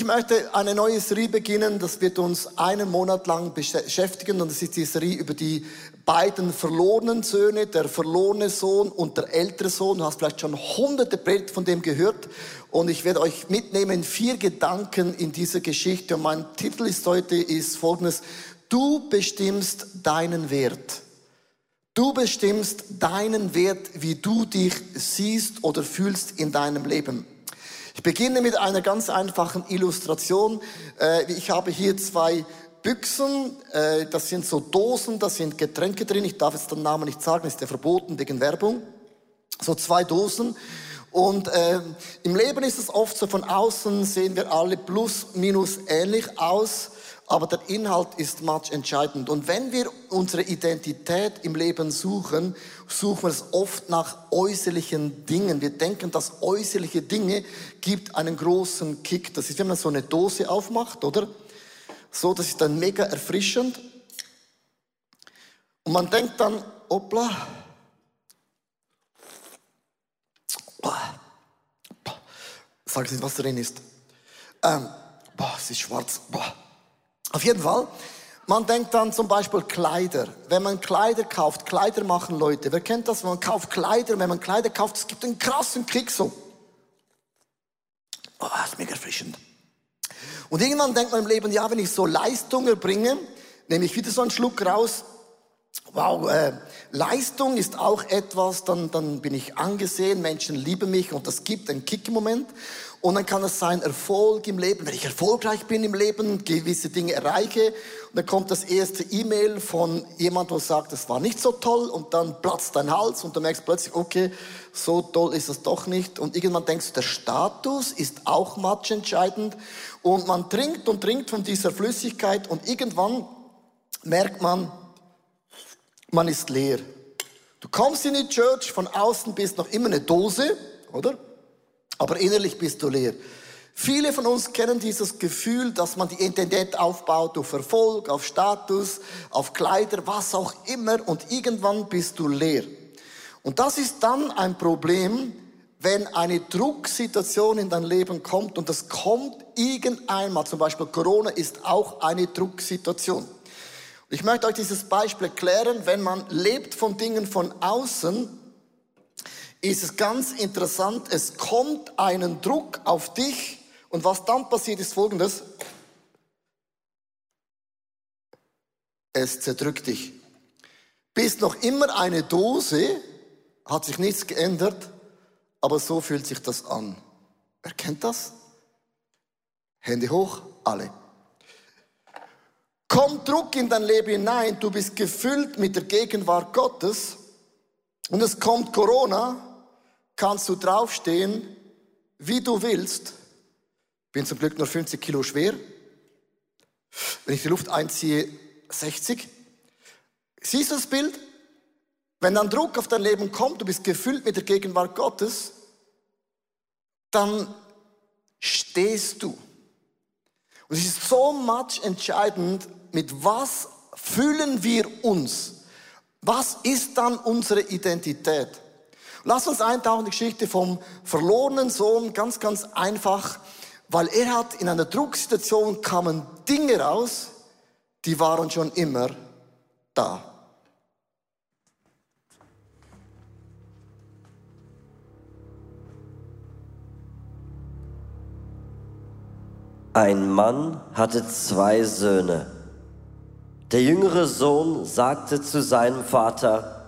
ich möchte eine neue Serie beginnen, das wird uns einen Monat lang beschäftigen und das ist die Serie über die beiden verlorenen Söhne, der verlorene Sohn und der ältere Sohn. Du hast vielleicht schon hunderte Predigten von dem gehört und ich werde euch mitnehmen vier Gedanken in dieser Geschichte und mein Titel ist heute ist folgendes, du bestimmst deinen Wert. Du bestimmst deinen Wert, wie du dich siehst oder fühlst in deinem Leben. Ich beginne mit einer ganz einfachen Illustration. Äh, ich habe hier zwei Büchsen, äh, das sind so Dosen, da sind Getränke drin. Ich darf jetzt den Namen nicht sagen, ist ja verboten wegen Werbung. So zwei Dosen. Und äh, im Leben ist es oft so, von außen sehen wir alle plus minus ähnlich aus aber der Inhalt ist much entscheidend. Und wenn wir unsere Identität im Leben suchen, suchen wir es oft nach äußerlichen Dingen. Wir denken, dass äußerliche Dinge gibt einen großen Kick. Das ist, wenn man so eine Dose aufmacht, oder? So, das ist dann mega erfrischend. Und man denkt dann, hoppla, sag nicht, was drin ist. Ähm, boah, es ist schwarz. Boah. Auf jeden Fall, man denkt dann zum Beispiel Kleider. Wenn man Kleider kauft, Kleider machen Leute. Wer kennt das? Man kauft Kleider, wenn man Kleider kauft, es gibt einen krassen Kick so. Oh, ist mega erfrischend. Und irgendwann denkt man im Leben, ja, wenn ich so Leistung erbringe, nehme ich wieder so einen Schluck raus. Wow, äh, Leistung ist auch etwas, dann, dann bin ich angesehen, Menschen lieben mich und das gibt einen Kick im Moment. Und dann kann es sein Erfolg im Leben, wenn ich erfolgreich bin im Leben, gewisse Dinge erreiche. Und dann kommt das erste E-Mail von jemandem, der sagt, das war nicht so toll. Und dann platzt dein Hals und du merkst plötzlich, okay, so toll ist es doch nicht. Und irgendwann denkst du, der Status ist auch matchentscheidend. Und man trinkt und trinkt von dieser Flüssigkeit und irgendwann merkt man, man ist leer. Du kommst in die Church, von außen bist noch immer eine Dose, oder? Aber innerlich bist du leer. Viele von uns kennen dieses Gefühl, dass man die Identität aufbaut auf Erfolg, auf Status, auf Kleider, was auch immer und irgendwann bist du leer. Und das ist dann ein Problem, wenn eine Drucksituation in dein Leben kommt und das kommt irgendeinmal, zum Beispiel Corona ist auch eine Drucksituation. Ich möchte euch dieses Beispiel erklären, wenn man lebt von Dingen von außen, ist es ganz interessant, es kommt einen Druck auf dich und was dann passiert ist folgendes. Es zerdrückt dich. Bist noch immer eine Dose, hat sich nichts geändert, aber so fühlt sich das an. Wer kennt das? Hände hoch, alle. Kommt Druck in dein Leben hinein, du bist gefüllt mit der Gegenwart Gottes und es kommt Corona kannst du draufstehen, wie du willst. Bin zum Glück nur 50 Kilo schwer. Wenn ich die Luft einziehe, 60. Siehst du das Bild? Wenn dann Druck auf dein Leben kommt, du bist gefüllt mit der Gegenwart Gottes, dann stehst du. Und es ist so much entscheidend, mit was fühlen wir uns? Was ist dann unsere Identität? Lass uns eintauchen in die Geschichte vom verlorenen Sohn, ganz, ganz einfach, weil er hat in einer Drucksituation kamen Dinge raus, die waren schon immer da. Ein Mann hatte zwei Söhne. Der jüngere Sohn sagte zu seinem Vater,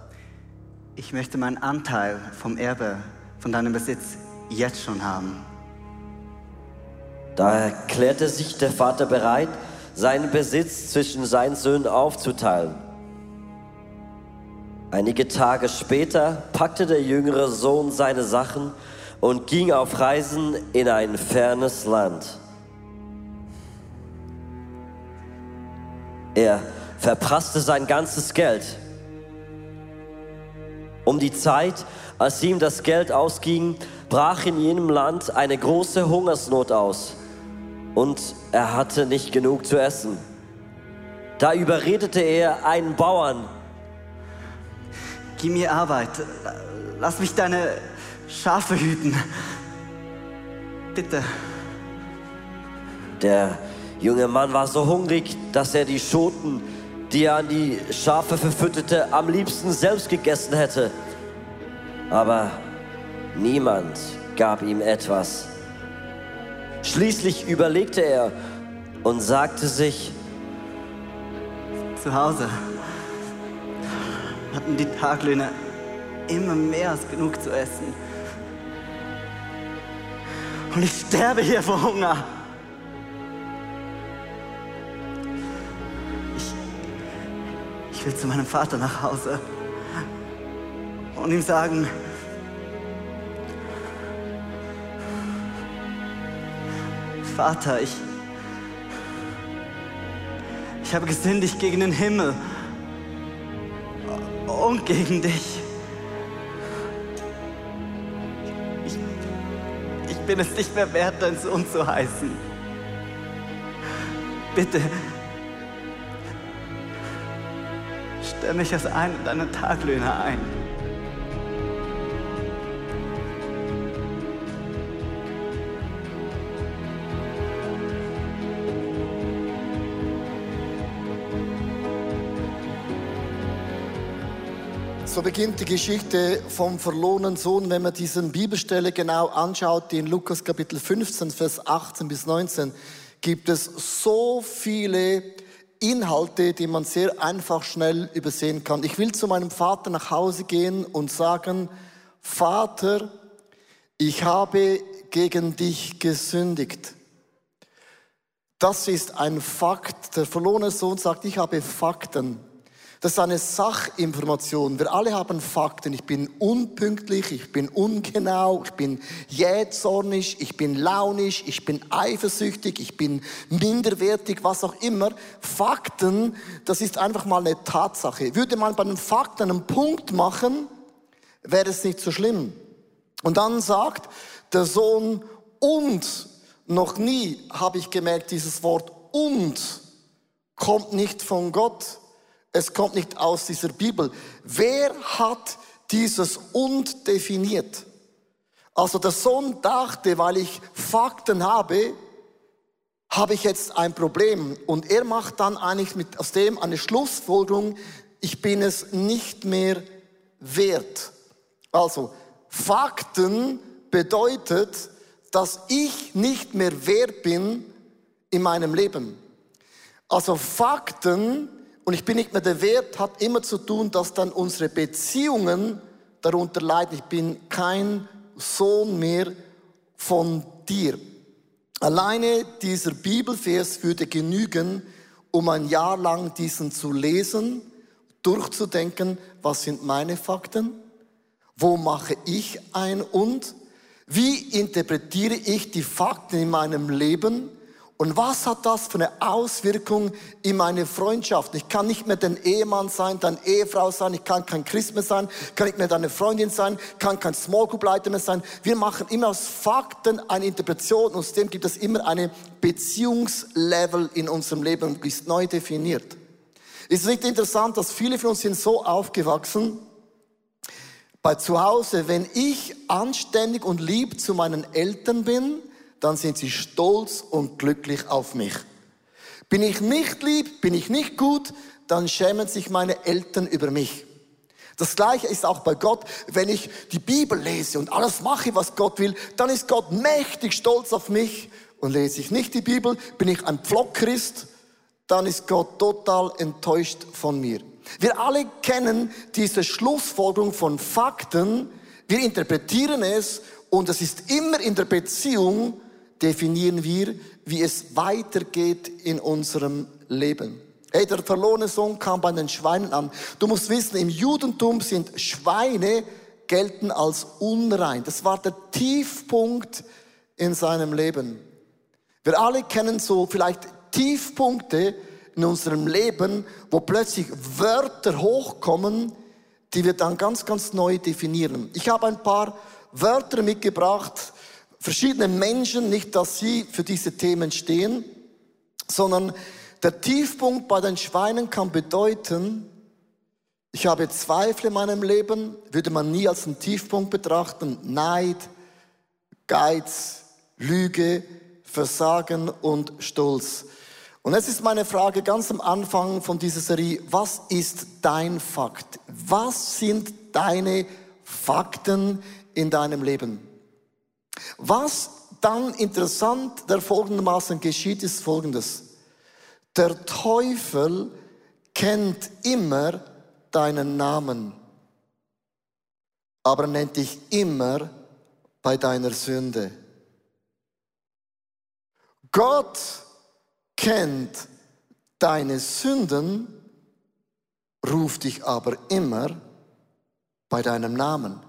ich möchte meinen Anteil vom Erbe, von deinem Besitz jetzt schon haben. Da erklärte sich der Vater bereit, seinen Besitz zwischen seinen Söhnen aufzuteilen. Einige Tage später packte der jüngere Sohn seine Sachen und ging auf Reisen in ein fernes Land. Er verprasste sein ganzes Geld um die Zeit, als ihm das Geld ausging, brach in jenem Land eine große Hungersnot aus und er hatte nicht genug zu essen. Da überredete er einen Bauern. Gib mir Arbeit, lass mich deine Schafe hüten. Bitte. Der junge Mann war so hungrig, dass er die Schoten, die er an die Schafe verfütterte, am liebsten selbst gegessen hätte. Aber niemand gab ihm etwas. Schließlich überlegte er und sagte sich, Zu Hause hatten die Taglöhner immer mehr als genug zu essen. Und ich sterbe hier vor Hunger. Ich will zu meinem Vater nach Hause und ihm sagen, Vater, ich, ich habe gesündigt gegen den Himmel und gegen dich. Ich, ich bin es nicht mehr wert, dein Sohn zu heißen. Bitte, stell mich als einen deiner Taglöhner ein. So beginnt die Geschichte vom verlorenen Sohn. Wenn man diesen Bibelstelle genau anschaut, die in Lukas Kapitel 15, Vers 18 bis 19, gibt es so viele Inhalte, die man sehr einfach schnell übersehen kann. Ich will zu meinem Vater nach Hause gehen und sagen, Vater, ich habe gegen dich gesündigt. Das ist ein Fakt. Der verlorene Sohn sagt, ich habe Fakten. Das ist eine Sachinformation. Wir alle haben Fakten. Ich bin unpünktlich, ich bin ungenau, ich bin jähzornig, ich bin launisch, ich bin eifersüchtig, ich bin minderwertig, was auch immer. Fakten, das ist einfach mal eine Tatsache. Würde man bei den Fakten einen Punkt machen, wäre es nicht so schlimm. Und dann sagt der Sohn, und noch nie habe ich gemerkt, dieses Wort und kommt nicht von Gott es kommt nicht aus dieser Bibel. Wer hat dieses und definiert? Also der Sohn dachte, weil ich Fakten habe, habe ich jetzt ein Problem. Und er macht dann eigentlich mit, aus dem eine Schlussfolgerung, ich bin es nicht mehr wert. Also Fakten bedeutet, dass ich nicht mehr wert bin in meinem Leben. Also Fakten und ich bin nicht mehr der Wert, hat immer zu tun, dass dann unsere Beziehungen darunter leiden. Ich bin kein Sohn mehr von dir. Alleine dieser Bibelvers würde genügen, um ein Jahr lang diesen zu lesen, durchzudenken, was sind meine Fakten, wo mache ich ein und, wie interpretiere ich die Fakten in meinem Leben, und was hat das für eine Auswirkung in meine Freundschaft? Ich kann nicht mehr dein Ehemann sein, deine Ehefrau sein, ich kann kein Christ mehr sein, kann nicht mehr deine Freundin sein, kann kein Small Group Leiter mehr sein. Wir machen immer aus Fakten eine Interpretation und aus dem gibt es immer eine Beziehungslevel in unserem Leben, die ist neu definiert. Ist es nicht interessant, dass viele von uns sind so aufgewachsen, bei zu Hause, wenn ich anständig und lieb zu meinen Eltern bin, dann sind sie stolz und glücklich auf mich. Bin ich nicht lieb, bin ich nicht gut, dann schämen sich meine Eltern über mich. Das gleiche ist auch bei Gott. Wenn ich die Bibel lese und alles mache, was Gott will, dann ist Gott mächtig stolz auf mich. Und lese ich nicht die Bibel, bin ich ein Pflockchrist, dann ist Gott total enttäuscht von mir. Wir alle kennen diese Schlussfolgerung von Fakten. Wir interpretieren es und es ist immer in der Beziehung definieren wir, wie es weitergeht in unserem Leben. Hey, der verlorene Sohn kam bei den Schweinen an. Du musst wissen, im Judentum sind Schweine gelten als unrein. Das war der Tiefpunkt in seinem Leben. Wir alle kennen so vielleicht Tiefpunkte in unserem Leben, wo plötzlich Wörter hochkommen, die wir dann ganz, ganz neu definieren. Ich habe ein paar Wörter mitgebracht, verschiedene Menschen, nicht, dass sie für diese Themen stehen, sondern der Tiefpunkt bei den Schweinen kann bedeuten, ich habe Zweifel in meinem Leben, würde man nie als einen Tiefpunkt betrachten, Neid, Geiz, Lüge, Versagen und Stolz. Und jetzt ist meine Frage ganz am Anfang von dieser Serie, was ist dein Fakt? Was sind deine Fakten in deinem Leben? Was dann interessant der folgendermaßen geschieht, ist folgendes. Der Teufel kennt immer deinen Namen, aber nennt dich immer bei deiner Sünde. Gott kennt deine Sünden, ruft dich aber immer bei deinem Namen.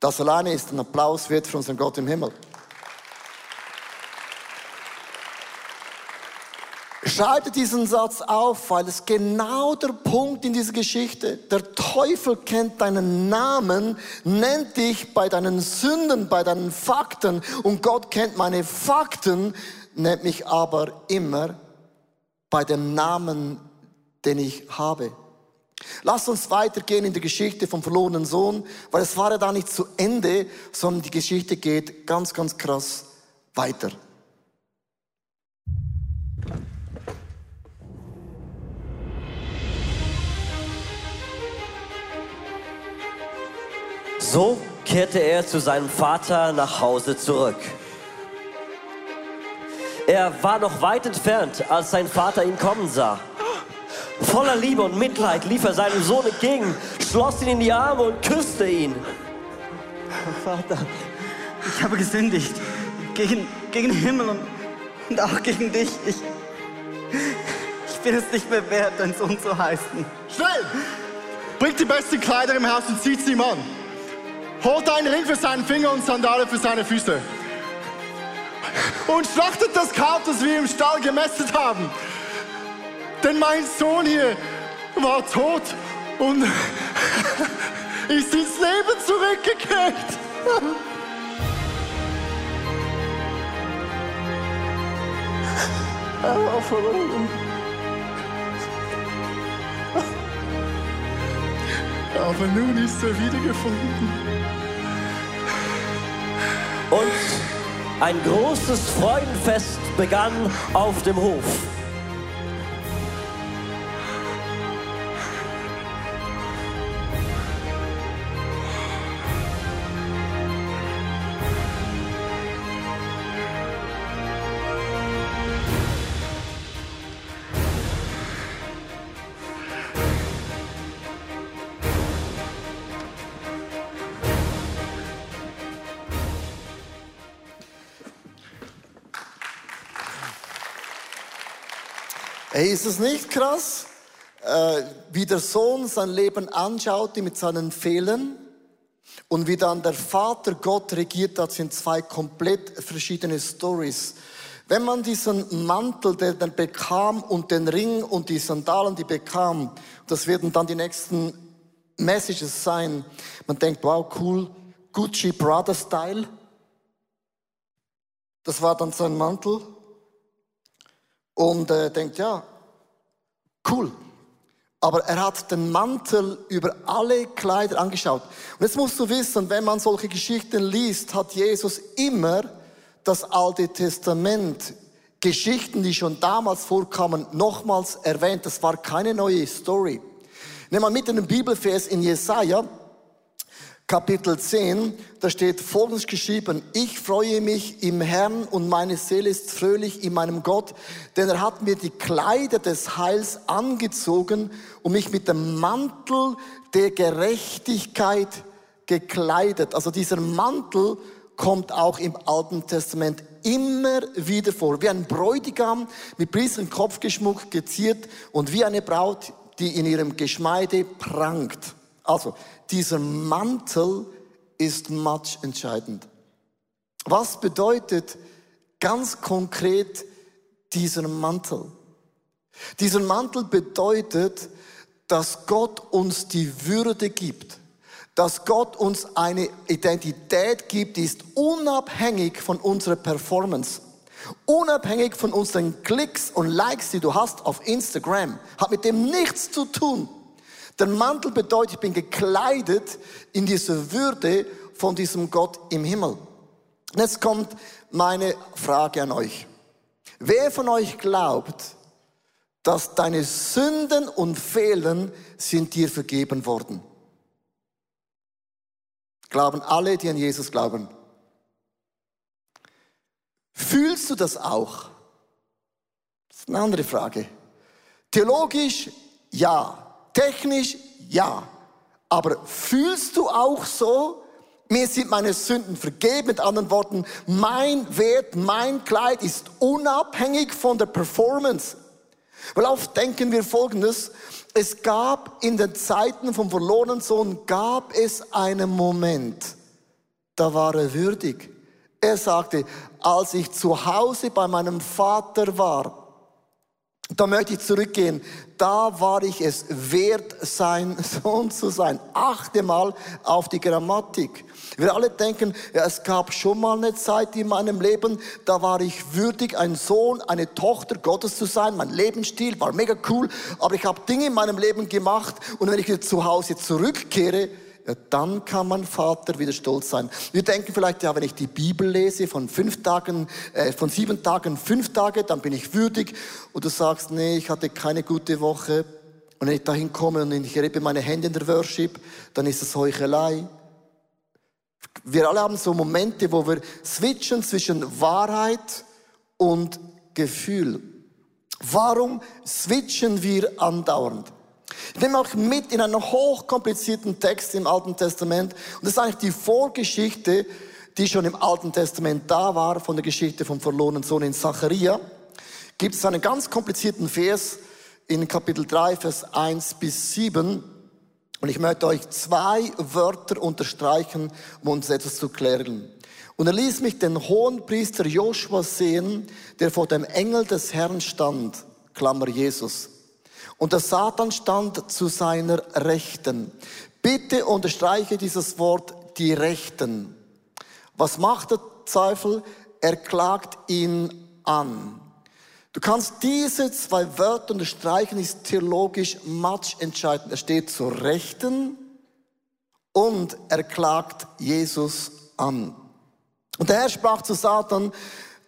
Das alleine ist ein Applaus wert für unseren Gott im Himmel. Schreibe diesen Satz auf, weil es genau der Punkt in dieser Geschichte. Der Teufel kennt deinen Namen, nennt dich bei deinen Sünden, bei deinen Fakten und Gott kennt meine Fakten, nennt mich aber immer bei dem Namen, den ich habe. Lass uns weitergehen in der Geschichte vom verlorenen Sohn, weil es war ja da nicht zu Ende, sondern die Geschichte geht ganz, ganz krass weiter. So kehrte er zu seinem Vater nach Hause zurück. Er war noch weit entfernt, als sein Vater ihn kommen sah. Voller Liebe und Mitleid lief er seinem Sohn entgegen, schloss ihn in die Arme und küsste ihn. Vater, ich habe gesündigt gegen, gegen den Himmel und, und auch gegen dich. Ich, ich bin es nicht mehr wert, dein Sohn zu heißen. Schnell! Bringt die besten Kleider im Haus und zieht sie ihm an. Holt einen Ring für seinen Finger und Sandale für seine Füße. Und schlachtet das Kalb, das wir im Stall gemästet haben. Denn mein Sohn hier war tot und ist ins Leben zurückgekehrt. Er war verloren. Aber nun ist er wiedergefunden. Und ein großes Freudenfest begann auf dem Hof. Hey, ist es nicht krass, äh, wie der Sohn sein Leben anschaute mit seinen Fehlern und wie dann der Vater Gott regiert hat, sind zwei komplett verschiedene Stories. Wenn man diesen Mantel, den er bekam und den Ring und die Sandalen, die bekam, das werden dann die nächsten Messages sein. Man denkt, wow, cool, Gucci Brother Style. Das war dann sein Mantel und äh, denkt, ja, cool. Aber er hat den Mantel über alle Kleider angeschaut. Und jetzt musst du wissen, wenn man solche Geschichten liest, hat Jesus immer das Alte Testament, Geschichten, die schon damals vorkamen, nochmals erwähnt. Das war keine neue Story. Nimm mal mit in den Bibelvers in Jesaja, Kapitel 10, da steht folgendes geschrieben, ich freue mich im Herrn und meine Seele ist fröhlich in meinem Gott, denn er hat mir die Kleider des Heils angezogen und mich mit dem Mantel der Gerechtigkeit gekleidet. Also dieser Mantel kommt auch im Alten Testament immer wieder vor, wie ein Bräutigam mit Priestern Kopf geschmuckt, geziert und wie eine Braut, die in ihrem Geschmeide prangt. Also, dieser Mantel ist much entscheidend. Was bedeutet ganz konkret dieser Mantel? Dieser Mantel bedeutet, dass Gott uns die Würde gibt, dass Gott uns eine Identität gibt, die ist unabhängig von unserer Performance. Unabhängig von unseren Klicks und Likes, die du hast auf Instagram, hat mit dem nichts zu tun. Der Mantel bedeutet, ich bin gekleidet in diese Würde von diesem Gott im Himmel. Und jetzt kommt meine Frage an euch. Wer von euch glaubt, dass deine Sünden und Fehlen sind dir vergeben worden? Glauben alle, die an Jesus glauben. Fühlst du das auch? Das ist eine andere Frage. Theologisch ja, technisch ja. Aber fühlst du auch so, mir sind meine Sünden vergeben. Mit anderen Worten, mein Wert, mein Kleid ist unabhängig von der Performance. Weil oft denken wir Folgendes, es gab in den Zeiten vom verlorenen Sohn, gab es einen Moment, da war er würdig. Er sagte, als ich zu Hause bei meinem Vater war, da möchte ich zurückgehen. Da war ich es wert, sein Sohn zu sein. Achte mal auf die Grammatik. Wir alle denken, ja, es gab schon mal eine Zeit in meinem Leben, da war ich würdig, ein Sohn, eine Tochter Gottes zu sein. Mein Lebensstil war mega cool, aber ich habe Dinge in meinem Leben gemacht und wenn ich wieder zu Hause zurückkehre, ja, dann kann mein Vater wieder stolz sein. Wir denken vielleicht, ja, wenn ich die Bibel lese von fünf Tagen, äh, von sieben Tagen, fünf Tage, dann bin ich würdig. Und du sagst, nee, ich hatte keine gute Woche. Und wenn ich dahin komme und ich rebe meine Hände in der Worship, dann ist es Heuchelei. Wir alle haben so Momente, wo wir switchen zwischen Wahrheit und Gefühl. Warum switchen wir andauernd? Ich nehme euch mit in einen hochkomplizierten Text im Alten Testament. Und das ist eigentlich die Vorgeschichte, die schon im Alten Testament da war, von der Geschichte vom verlorenen Sohn in Zacharia. Gibt es einen ganz komplizierten Vers in Kapitel 3, Vers 1 bis 7. Und ich möchte euch zwei Wörter unterstreichen, um uns etwas zu klären. Und er ließ mich den hohen Priester Joshua sehen, der vor dem Engel des Herrn stand, Klammer Jesus. Und der Satan stand zu seiner Rechten. Bitte unterstreiche dieses Wort, die Rechten. Was macht der Zweifel? Er klagt ihn an. Du kannst diese zwei Wörter unterstreichen, ist theologisch match entscheidend. Er steht zur Rechten und er klagt Jesus an. Und der Herr sprach zu Satan,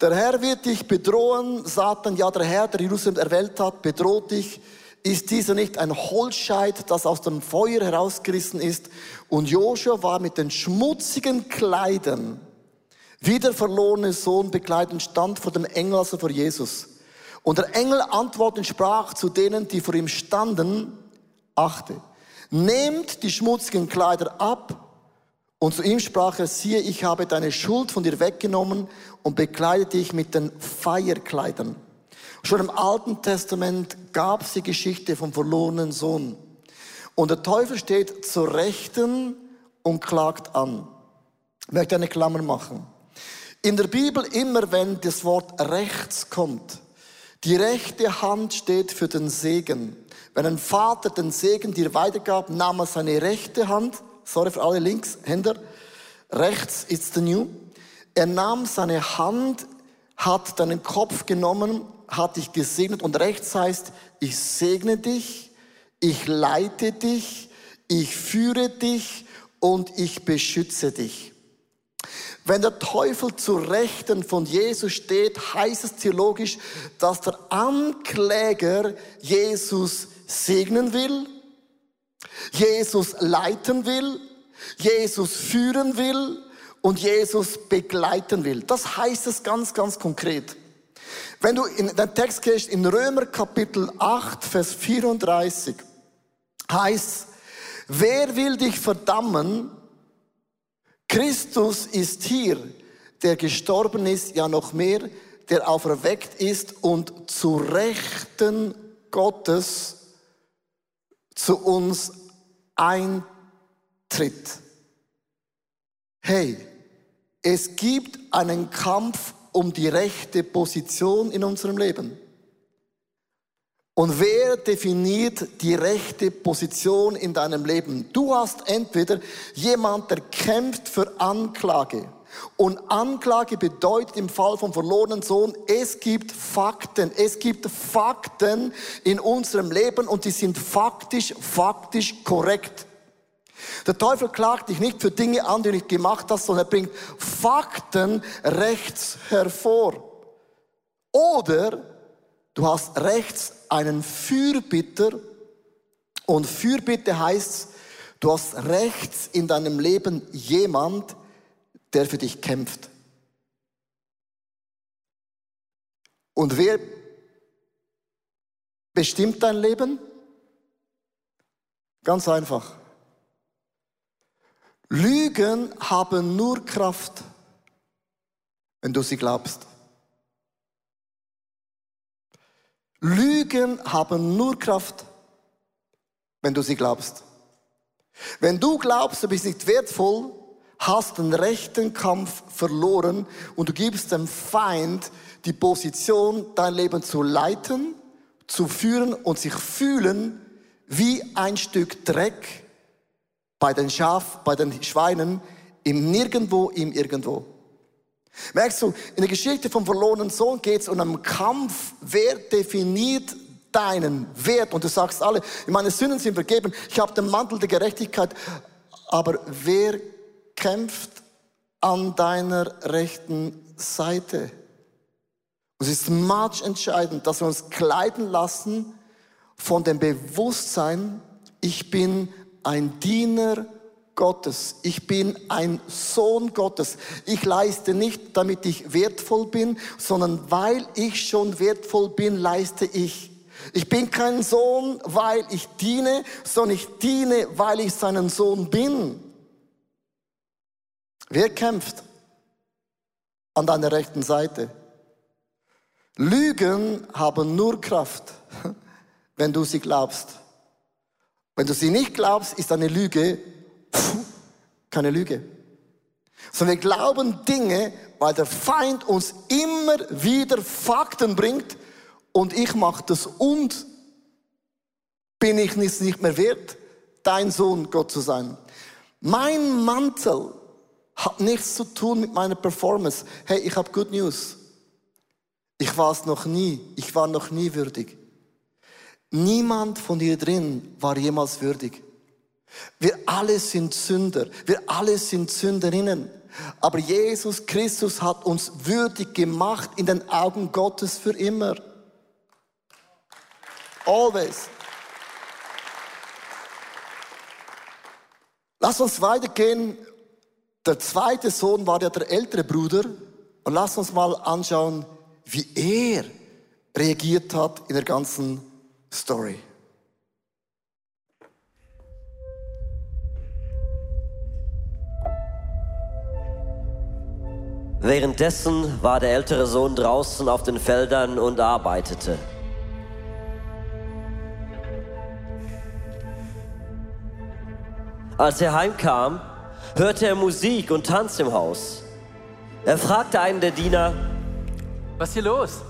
der Herr wird dich bedrohen. Satan, ja, der Herr, der Jerusalem erwählt hat, bedroht dich. Ist dieser nicht ein Holzscheit, das aus dem Feuer herausgerissen ist? Und Joshua war mit den schmutzigen Kleidern, wie der verlorene Sohn bekleidet, stand vor dem Engel, also vor Jesus. Und der Engel antwortend sprach zu denen, die vor ihm standen, achte, nehmt die schmutzigen Kleider ab. Und zu ihm sprach er, siehe, ich habe deine Schuld von dir weggenommen und bekleide dich mit den Feierkleidern. Schon im Alten Testament gab es die Geschichte vom verlorenen Sohn. Und der Teufel steht zur Rechten und klagt an. Ich möchte eine Klammer machen. In der Bibel immer, wenn das Wort rechts kommt, die rechte Hand steht für den Segen. Wenn ein Vater den Segen dir weitergab, nahm er seine rechte Hand, sorry für alle Linkshänder, rechts ist the new. Er nahm seine Hand, hat deinen Kopf genommen hat dich gesegnet und rechts heißt, ich segne dich, ich leite dich, ich führe dich und ich beschütze dich. Wenn der Teufel zu Rechten von Jesus steht, heißt es theologisch, dass der Ankläger Jesus segnen will, Jesus leiten will, Jesus führen will und Jesus begleiten will. Das heißt es ganz, ganz konkret. Wenn du in den Text gehst, in Römer Kapitel 8, Vers 34, heißt, wer will dich verdammen? Christus ist hier, der gestorben ist, ja noch mehr, der auferweckt ist und zu Rechten Gottes zu uns eintritt. Hey, es gibt einen Kampf um die rechte Position in unserem Leben. Und wer definiert die rechte Position in deinem Leben? Du hast entweder jemand, der kämpft für Anklage. Und Anklage bedeutet im Fall vom verlorenen Sohn, es gibt Fakten. Es gibt Fakten in unserem Leben und die sind faktisch, faktisch korrekt. Der Teufel klagt dich nicht für Dinge an, die du nicht gemacht hast, sondern er bringt Fakten rechts hervor. Oder du hast rechts einen Fürbitter und Fürbitte heißt, du hast rechts in deinem Leben jemand, der für dich kämpft. Und wer bestimmt dein Leben? Ganz einfach. Lügen haben nur Kraft, wenn du sie glaubst. Lügen haben nur Kraft, wenn du sie glaubst. Wenn du glaubst, du bist nicht wertvoll, hast den rechten Kampf verloren und du gibst dem Feind die Position, dein Leben zu leiten, zu führen und sich fühlen wie ein Stück Dreck bei den Schaf, bei den Schweinen, im Nirgendwo, im Irgendwo. Merkst du, in der Geschichte vom verlorenen Sohn geht es um einen Kampf, wer definiert deinen Wert? Und du sagst alle, meine Sünden sind vergeben, ich habe den Mantel der Gerechtigkeit, aber wer kämpft an deiner rechten Seite? es ist much entscheidend, dass wir uns kleiden lassen von dem Bewusstsein, ich bin ein Diener Gottes. Ich bin ein Sohn Gottes. Ich leiste nicht, damit ich wertvoll bin, sondern weil ich schon wertvoll bin, leiste ich. Ich bin kein Sohn, weil ich diene, sondern ich diene, weil ich seinen Sohn bin. Wer kämpft an deiner rechten Seite? Lügen haben nur Kraft, wenn du sie glaubst. Wenn du sie nicht glaubst, ist eine Lüge pfuh, keine Lüge. Sondern wir glauben Dinge, weil der Feind uns immer wieder Fakten bringt und ich mache das und bin ich nicht mehr wert, dein Sohn Gott zu sein. Mein Mantel hat nichts zu tun mit meiner Performance. Hey, ich habe Good News. Ich war es noch nie. Ich war noch nie würdig. Niemand von hier drin war jemals würdig. Wir alle sind Sünder. Wir alle sind Sünderinnen. Aber Jesus Christus hat uns würdig gemacht in den Augen Gottes für immer. Always. Lass uns weitergehen. Der zweite Sohn war ja der ältere Bruder. Und lass uns mal anschauen, wie er reagiert hat in der ganzen Story. Währenddessen war der ältere Sohn draußen auf den Feldern und arbeitete. Als er heimkam, hörte er Musik und Tanz im Haus. Er fragte einen der Diener, Was ist hier los?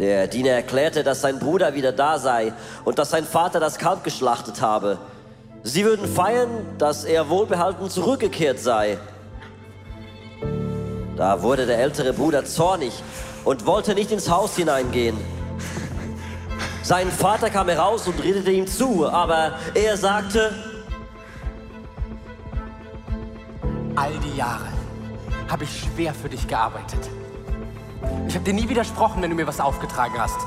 Der Diener erklärte, dass sein Bruder wieder da sei und dass sein Vater das Kalb geschlachtet habe. Sie würden feiern, dass er wohlbehalten zurückgekehrt sei. Da wurde der ältere Bruder zornig und wollte nicht ins Haus hineingehen. Sein Vater kam heraus und redete ihm zu, aber er sagte, All die Jahre habe ich schwer für dich gearbeitet. Ich habe dir nie widersprochen, wenn du mir was aufgetragen hast.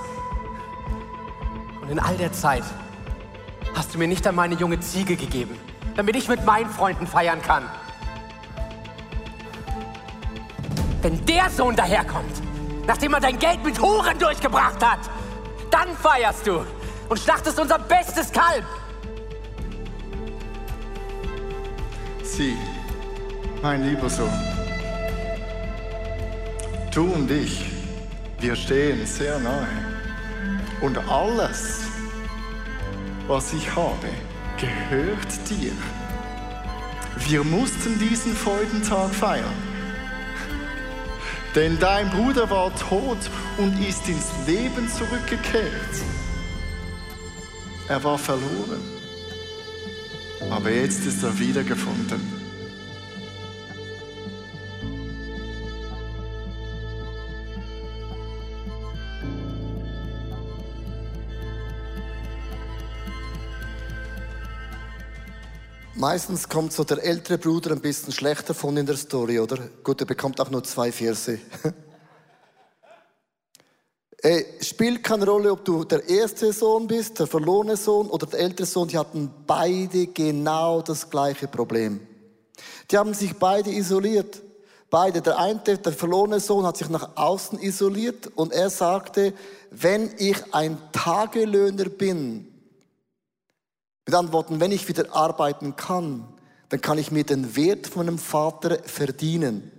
Und in all der Zeit hast du mir nicht einmal eine junge Ziege gegeben, damit ich mit meinen Freunden feiern kann. Wenn der Sohn daherkommt, nachdem er dein Geld mit Huren durchgebracht hat, dann feierst du und schlachtest unser bestes Kalb. Sieh, mein lieber Sohn, du und ich, wir stehen sehr nahe. Und alles, was ich habe, gehört dir. Wir mussten diesen Freudentag feiern. Denn dein Bruder war tot und ist ins Leben zurückgekehrt. Er war verloren. Aber jetzt ist er wiedergefunden. Meistens kommt so der ältere Bruder ein bisschen schlechter von in der Story, oder? Gut, er bekommt auch nur zwei Verse. Ey, spielt keine Rolle, ob du der erste Sohn bist, der verlorene Sohn oder der ältere Sohn, die hatten beide genau das gleiche Problem. Die haben sich beide isoliert. Beide, der eine, der verlorene Sohn, hat sich nach außen isoliert und er sagte, wenn ich ein Tagelöhner bin, mit anderen Worten, wenn ich wieder arbeiten kann, dann kann ich mir den Wert von einem Vater verdienen.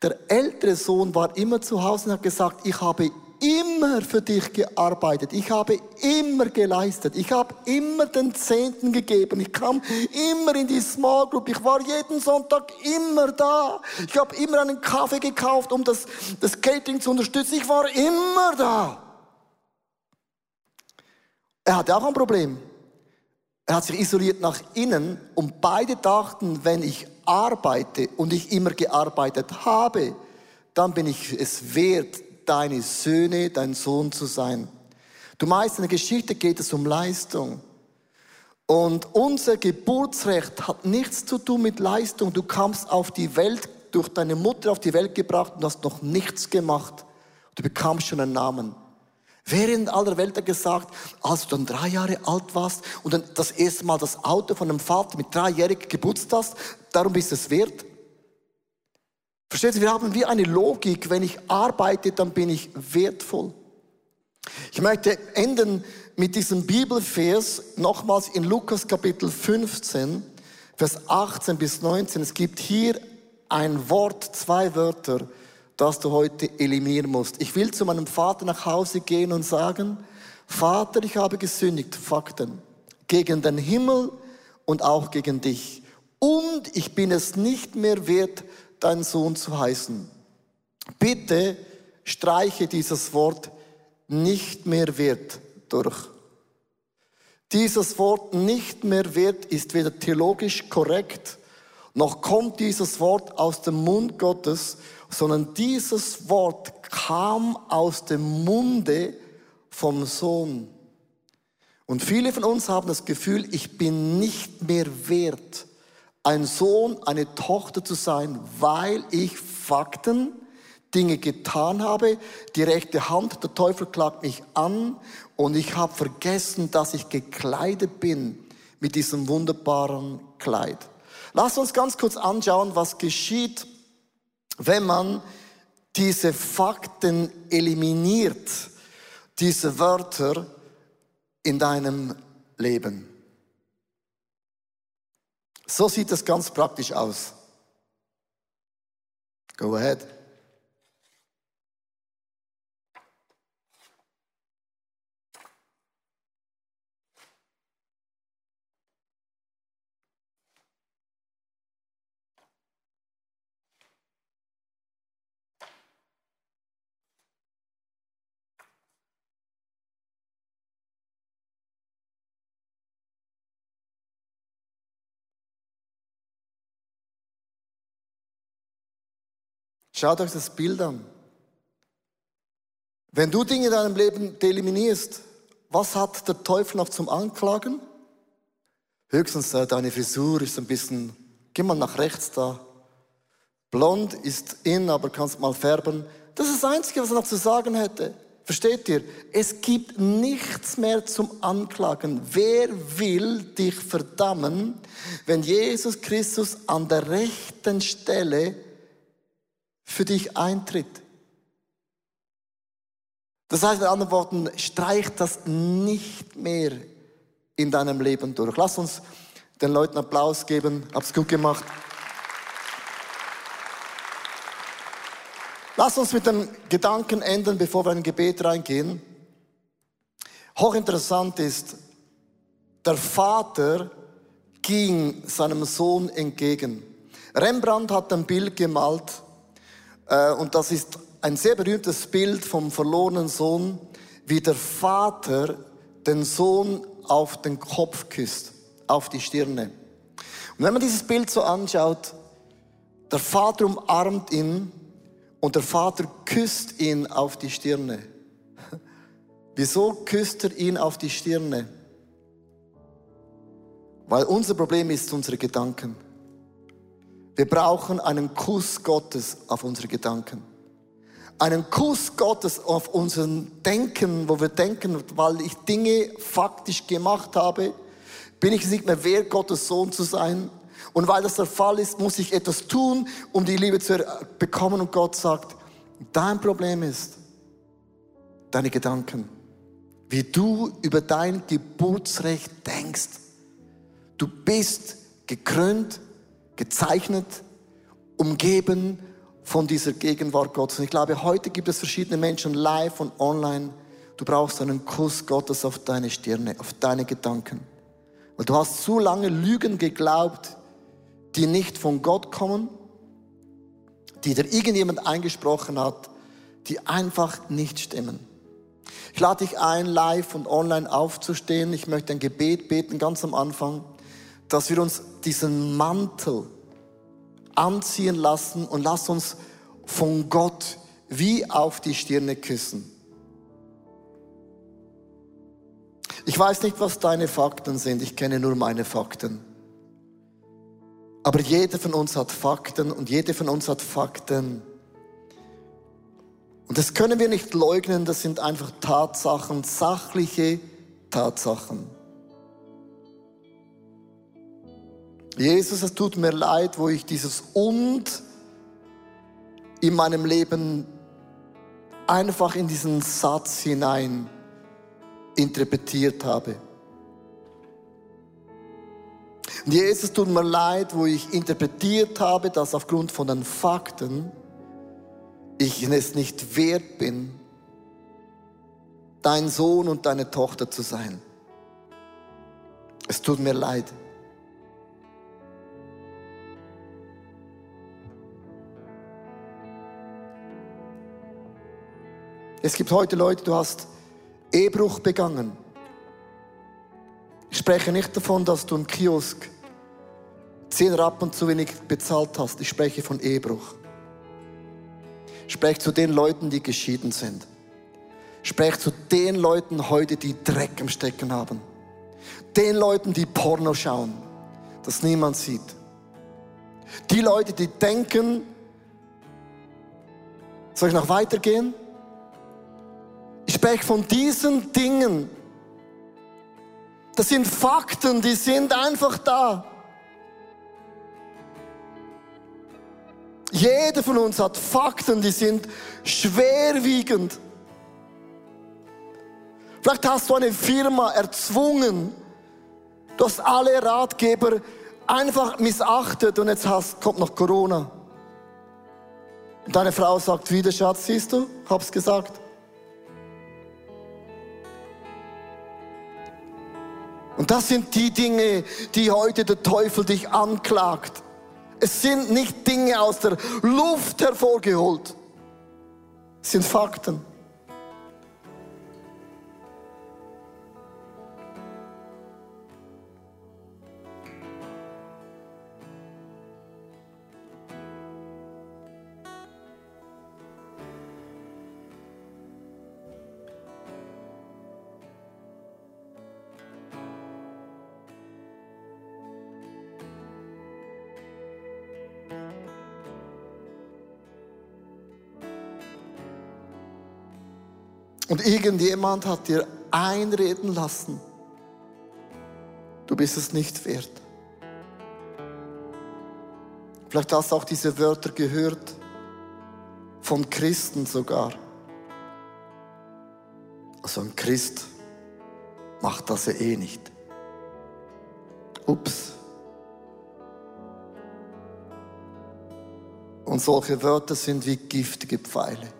Der ältere Sohn war immer zu Hause und hat gesagt, ich habe immer für dich gearbeitet. Ich habe immer geleistet. Ich habe immer den Zehnten gegeben. Ich kam immer in die Small Group. Ich war jeden Sonntag immer da. Ich habe immer einen Kaffee gekauft, um das, das Catering zu unterstützen. Ich war immer da. Er hatte auch ein Problem. Er hat sich isoliert nach innen und beide dachten, wenn ich arbeite und ich immer gearbeitet habe, dann bin ich es wert, deine Söhne, dein Sohn zu sein. Du meinst, in der Geschichte geht es um Leistung. Und unser Geburtsrecht hat nichts zu tun mit Leistung. Du kamst auf die Welt, durch deine Mutter auf die Welt gebracht und hast noch nichts gemacht. Du bekamst schon einen Namen. In aller Welt gesagt, als du dann drei Jahre alt warst und dann das erste Mal das Auto von einem Vater mit dreijährig geputzt hast, darum bist es wert? Versteht ihr, wir haben wie eine Logik, wenn ich arbeite, dann bin ich wertvoll. Ich möchte enden mit diesem Bibelvers nochmals in Lukas Kapitel 15, Vers 18 bis 19. Es gibt hier ein Wort, zwei Wörter, das du heute eliminieren musst. Ich will zu meinem Vater nach Hause gehen und sagen, Vater, ich habe gesündigt, Fakten, gegen den Himmel und auch gegen dich. Und ich bin es nicht mehr wert, dein Sohn zu heißen. Bitte streiche dieses Wort nicht mehr wert durch. Dieses Wort nicht mehr wert ist weder theologisch korrekt, noch kommt dieses Wort aus dem Mund Gottes, sondern dieses Wort kam aus dem Munde vom Sohn. Und viele von uns haben das Gefühl, ich bin nicht mehr wert, ein Sohn, eine Tochter zu sein, weil ich Fakten, Dinge getan habe. Die rechte Hand, der Teufel klagt mich an und ich habe vergessen, dass ich gekleidet bin mit diesem wunderbaren Kleid. Lass uns ganz kurz anschauen, was geschieht, wenn man diese Fakten eliminiert, diese Wörter in deinem Leben. So sieht es ganz praktisch aus. Go ahead. Schaut euch das Bild an. Wenn du Dinge in deinem Leben eliminierst, was hat der Teufel noch zum Anklagen? Höchstens äh, deine Frisur ist ein bisschen, geh mal nach rechts da. Blond ist in, aber kannst mal färben. Das ist das Einzige, was er noch zu sagen hätte. Versteht ihr? Es gibt nichts mehr zum Anklagen. Wer will dich verdammen, wenn Jesus Christus an der rechten Stelle für dich eintritt. Das heißt mit anderen Worten, streich das nicht mehr in deinem Leben durch. Lass uns den Leuten Applaus geben. Hab's gut gemacht. Lass uns mit dem Gedanken enden, bevor wir in ein Gebet reingehen. Hochinteressant ist, der Vater ging seinem Sohn entgegen. Rembrandt hat ein Bild gemalt, und das ist ein sehr berühmtes Bild vom verlorenen Sohn, wie der Vater den Sohn auf den Kopf küsst, auf die Stirne. Und wenn man dieses Bild so anschaut, der Vater umarmt ihn und der Vater küsst ihn auf die Stirne. Wieso küsst er ihn auf die Stirne? Weil unser Problem ist unsere Gedanken. Wir brauchen einen Kuss Gottes auf unsere Gedanken. Einen Kuss Gottes auf unseren Denken, wo wir denken, weil ich Dinge faktisch gemacht habe, bin ich nicht mehr wert, Gottes Sohn zu sein. Und weil das der Fall ist, muss ich etwas tun, um die Liebe zu bekommen. Und Gott sagt, dein Problem ist deine Gedanken. Wie du über dein Geburtsrecht denkst. Du bist gekrönt gezeichnet, umgeben von dieser Gegenwart Gottes. Und ich glaube, heute gibt es verschiedene Menschen live und online. Du brauchst einen Kuss Gottes auf deine Stirne, auf deine Gedanken. Weil du hast zu lange Lügen geglaubt, die nicht von Gott kommen, die dir irgendjemand eingesprochen hat, die einfach nicht stimmen. Ich lade dich ein, live und online aufzustehen. Ich möchte ein Gebet beten, ganz am Anfang dass wir uns diesen Mantel anziehen lassen und lass uns von Gott wie auf die Stirne küssen. Ich weiß nicht, was deine Fakten sind, ich kenne nur meine Fakten. Aber jeder von uns hat Fakten und jeder von uns hat Fakten. Und das können wir nicht leugnen, das sind einfach Tatsachen, sachliche Tatsachen. Jesus, es tut mir leid, wo ich dieses Und in meinem Leben einfach in diesen Satz hinein interpretiert habe. Und Jesus tut mir leid, wo ich interpretiert habe, dass aufgrund von den Fakten ich es nicht wert bin, dein Sohn und deine Tochter zu sein. Es tut mir leid. Es gibt heute Leute, du hast Ehebruch begangen. Ich spreche nicht davon, dass du im Kiosk zehn Rappen zu wenig bezahlt hast. Ich spreche von Ehebruch. Ich spreche zu den Leuten, die geschieden sind. Ich spreche zu den Leuten heute, die Dreck im Stecken haben. Den Leuten, die Porno schauen, das niemand sieht. Die Leute, die denken, soll ich noch weitergehen? Ich spreche von diesen Dingen. Das sind Fakten, die sind einfach da. Jeder von uns hat Fakten, die sind schwerwiegend. Vielleicht hast du eine Firma erzwungen. Du hast alle Ratgeber einfach missachtet und jetzt hast, kommt noch Corona. Und deine Frau sagt wieder, Schatz, siehst du, hab's gesagt. Das sind die Dinge, die heute der Teufel dich anklagt. Es sind nicht Dinge aus der Luft hervorgeholt. Es sind Fakten. Und irgendjemand hat dir einreden lassen, du bist es nicht wert. Vielleicht hast du auch diese Wörter gehört, von Christen sogar. Also ein Christ macht das ja eh nicht. Ups. Und solche Wörter sind wie giftige Pfeile.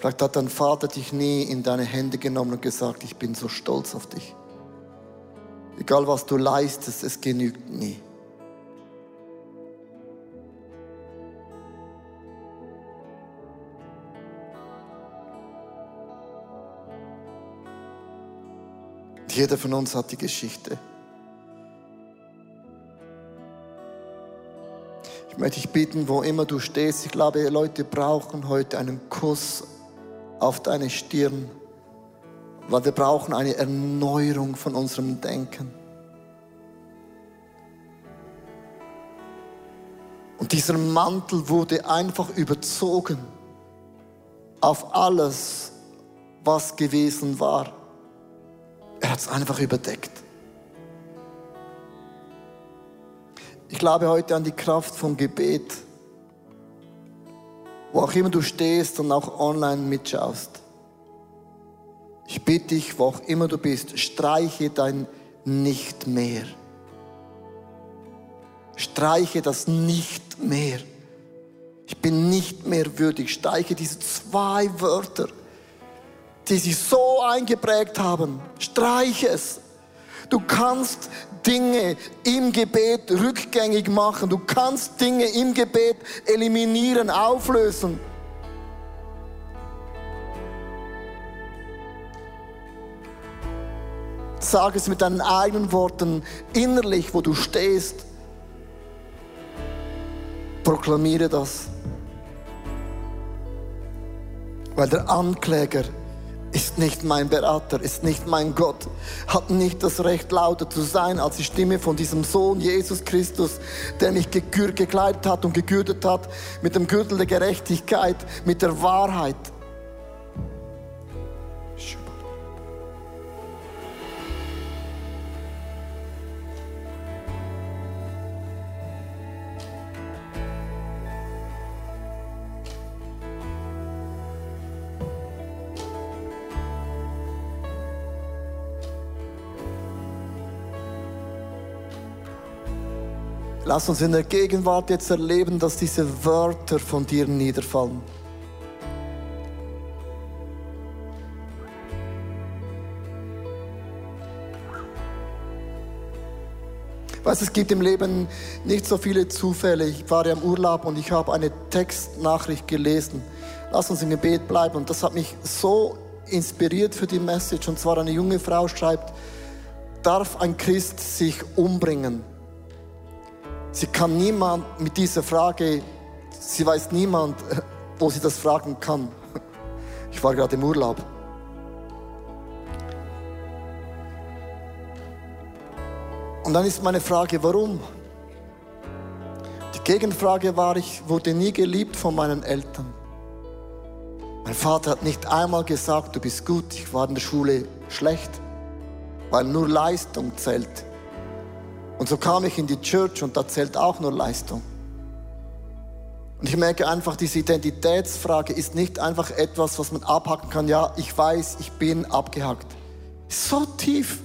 Vielleicht hat dein Vater dich nie in deine Hände genommen und gesagt, ich bin so stolz auf dich. Egal was du leistest, es genügt nie. Jeder von uns hat die Geschichte. Ich möchte dich bitten, wo immer du stehst. Ich glaube, Leute brauchen heute einen Kuss auf deine Stirn, weil wir brauchen eine Erneuerung von unserem Denken. Und dieser Mantel wurde einfach überzogen auf alles, was gewesen war. Er hat es einfach überdeckt. Ich glaube heute an die Kraft vom Gebet, wo auch immer du stehst und auch online mitschaust. Ich bitte dich, wo auch immer du bist, streiche dein Nicht mehr. Streiche das Nicht mehr. Ich bin nicht mehr würdig. Streiche diese zwei Wörter, die sich so eingeprägt haben. Streiche es. Du kannst Dinge im Gebet rückgängig machen. Du kannst Dinge im Gebet eliminieren, auflösen. Sag es mit deinen eigenen Worten innerlich, wo du stehst. Proklamiere das. Weil der Ankläger ist nicht mein Berater, ist nicht mein Gott, hat nicht das Recht, lauter zu sein als die Stimme von diesem Sohn Jesus Christus, der mich gekleidet hat und gegürtet hat mit dem Gürtel der Gerechtigkeit, mit der Wahrheit. Lass uns in der Gegenwart jetzt erleben, dass diese Wörter von dir niederfallen. Weißt, es gibt im Leben nicht so viele Zufälle. Ich war ja im Urlaub und ich habe eine Textnachricht gelesen. Lass uns im Gebet bleiben. Und das hat mich so inspiriert für die Message. Und zwar eine junge Frau schreibt, darf ein Christ sich umbringen? Sie kann niemand mit dieser Frage, sie weiß niemand, wo sie das fragen kann. Ich war gerade im Urlaub. Und dann ist meine Frage, warum? Die Gegenfrage war, ich wurde nie geliebt von meinen Eltern. Mein Vater hat nicht einmal gesagt, du bist gut, ich war in der Schule schlecht, weil nur Leistung zählt. Und so kam ich in die Church und da zählt auch nur Leistung. Und ich merke einfach, diese Identitätsfrage ist nicht einfach etwas, was man abhaken kann. Ja, ich weiß, ich bin abgehackt. So tief.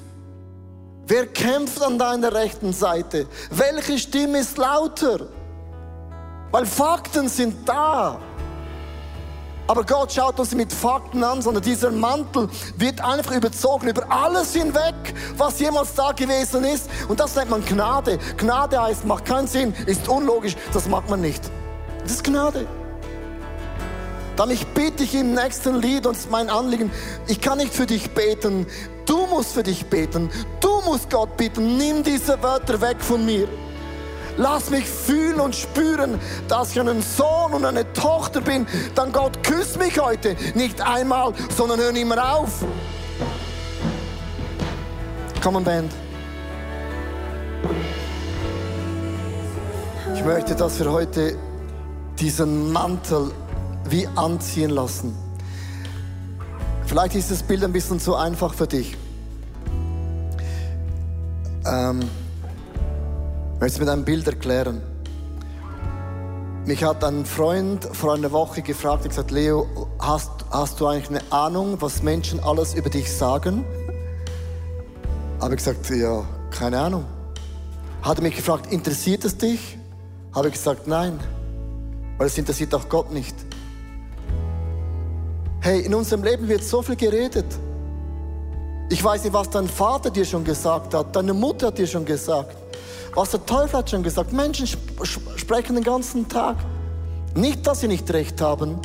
Wer kämpft an deiner rechten Seite? Welche Stimme ist lauter? Weil Fakten sind da. Aber Gott schaut uns mit Fakten an, sondern dieser Mantel wird einfach überzogen über alles hinweg, was jemals da gewesen ist. Und das nennt man Gnade. Gnade heißt, macht keinen Sinn, ist unlogisch, das mag man nicht. Das ist Gnade. Dann ich bitte dich im nächsten Lied, und es ist mein Anliegen, ich kann nicht für dich beten, du musst für dich beten, du musst Gott bitten, nimm diese Wörter weg von mir. Lass mich fühlen und spüren, dass ich ein Sohn und eine Tochter bin. Dann Gott, küsst mich heute. Nicht einmal, sondern hör nicht mehr auf. Komm, Band. Ich möchte, dass wir heute diesen Mantel wie anziehen lassen. Vielleicht ist das Bild ein bisschen zu einfach für dich. Ähm, ich möchte es mit einem Bild erklären. Mich hat ein Freund vor einer Woche gefragt und gesagt, Leo, hast, hast du eigentlich eine Ahnung, was Menschen alles über dich sagen? Habe ich gesagt, ja, keine Ahnung. Hat er mich gefragt, interessiert es dich? Habe ich gesagt, nein, weil es interessiert auch Gott nicht. Hey, in unserem Leben wird so viel geredet. Ich weiß nicht, was dein Vater dir schon gesagt hat, deine Mutter hat dir schon gesagt. Was der Teufel hat schon gesagt, Menschen sprechen den ganzen Tag. Nicht, dass sie nicht recht haben,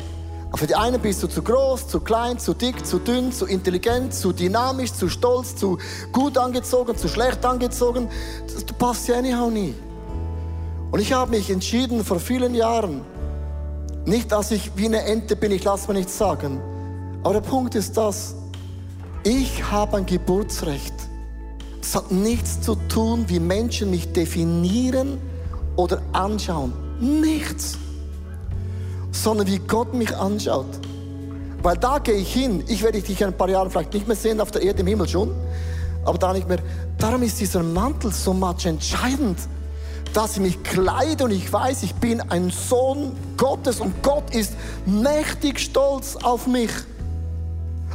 für die einen bist du zu groß, zu klein, zu dick, zu dünn, zu intelligent, zu dynamisch, zu stolz, zu gut angezogen, zu schlecht angezogen. Du passt ja anyhow nie. Und ich habe mich entschieden vor vielen Jahren, nicht, dass ich wie eine Ente bin, ich lasse mir nichts sagen. Aber der Punkt ist das, Ich habe ein Geburtsrecht. Es hat nichts zu tun, wie Menschen mich definieren oder anschauen. Nichts. Sondern wie Gott mich anschaut. Weil da gehe ich hin. Ich werde dich in ein paar Jahren vielleicht nicht mehr sehen, auf der Erde, im Himmel schon. Aber da nicht mehr. Darum ist dieser Mantel so much entscheidend. Dass ich mich kleide und ich weiß, ich bin ein Sohn Gottes und Gott ist mächtig stolz auf mich.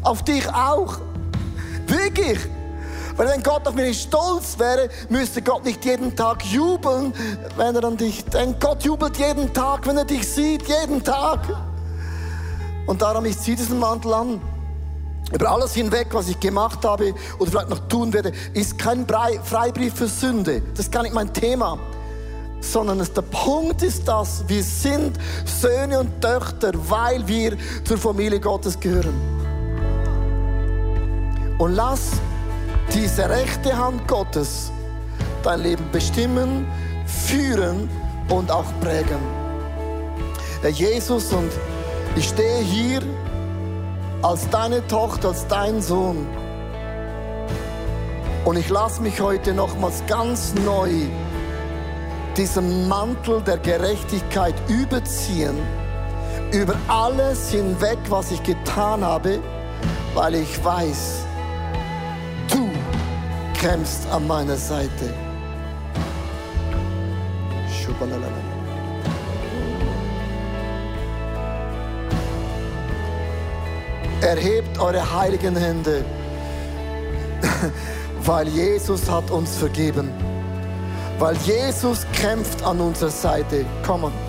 Auf dich auch. Wirklich. Weil wenn Gott auf mich stolz wäre, müsste Gott nicht jeden Tag jubeln, wenn er an dich denkt. Gott jubelt jeden Tag, wenn er dich sieht, jeden Tag. Und darum, ich ziehe diesen Mantel an. Über alles hinweg, was ich gemacht habe oder vielleicht noch tun werde, ist kein Freibrief für Sünde. Das ist gar nicht mein Thema. Sondern der Punkt ist das, wir sind Söhne und Töchter, weil wir zur Familie Gottes gehören. Und lass diese rechte Hand Gottes dein Leben bestimmen, führen und auch prägen. Herr Jesus, und ich stehe hier als deine Tochter, als dein Sohn. Und ich lasse mich heute nochmals ganz neu diesen Mantel der Gerechtigkeit überziehen, über alles hinweg, was ich getan habe, weil ich weiß, kämpfst an meiner Seite. Erhebt eure heiligen Hände, weil Jesus hat uns vergeben. Weil Jesus kämpft an unserer Seite. Komm on.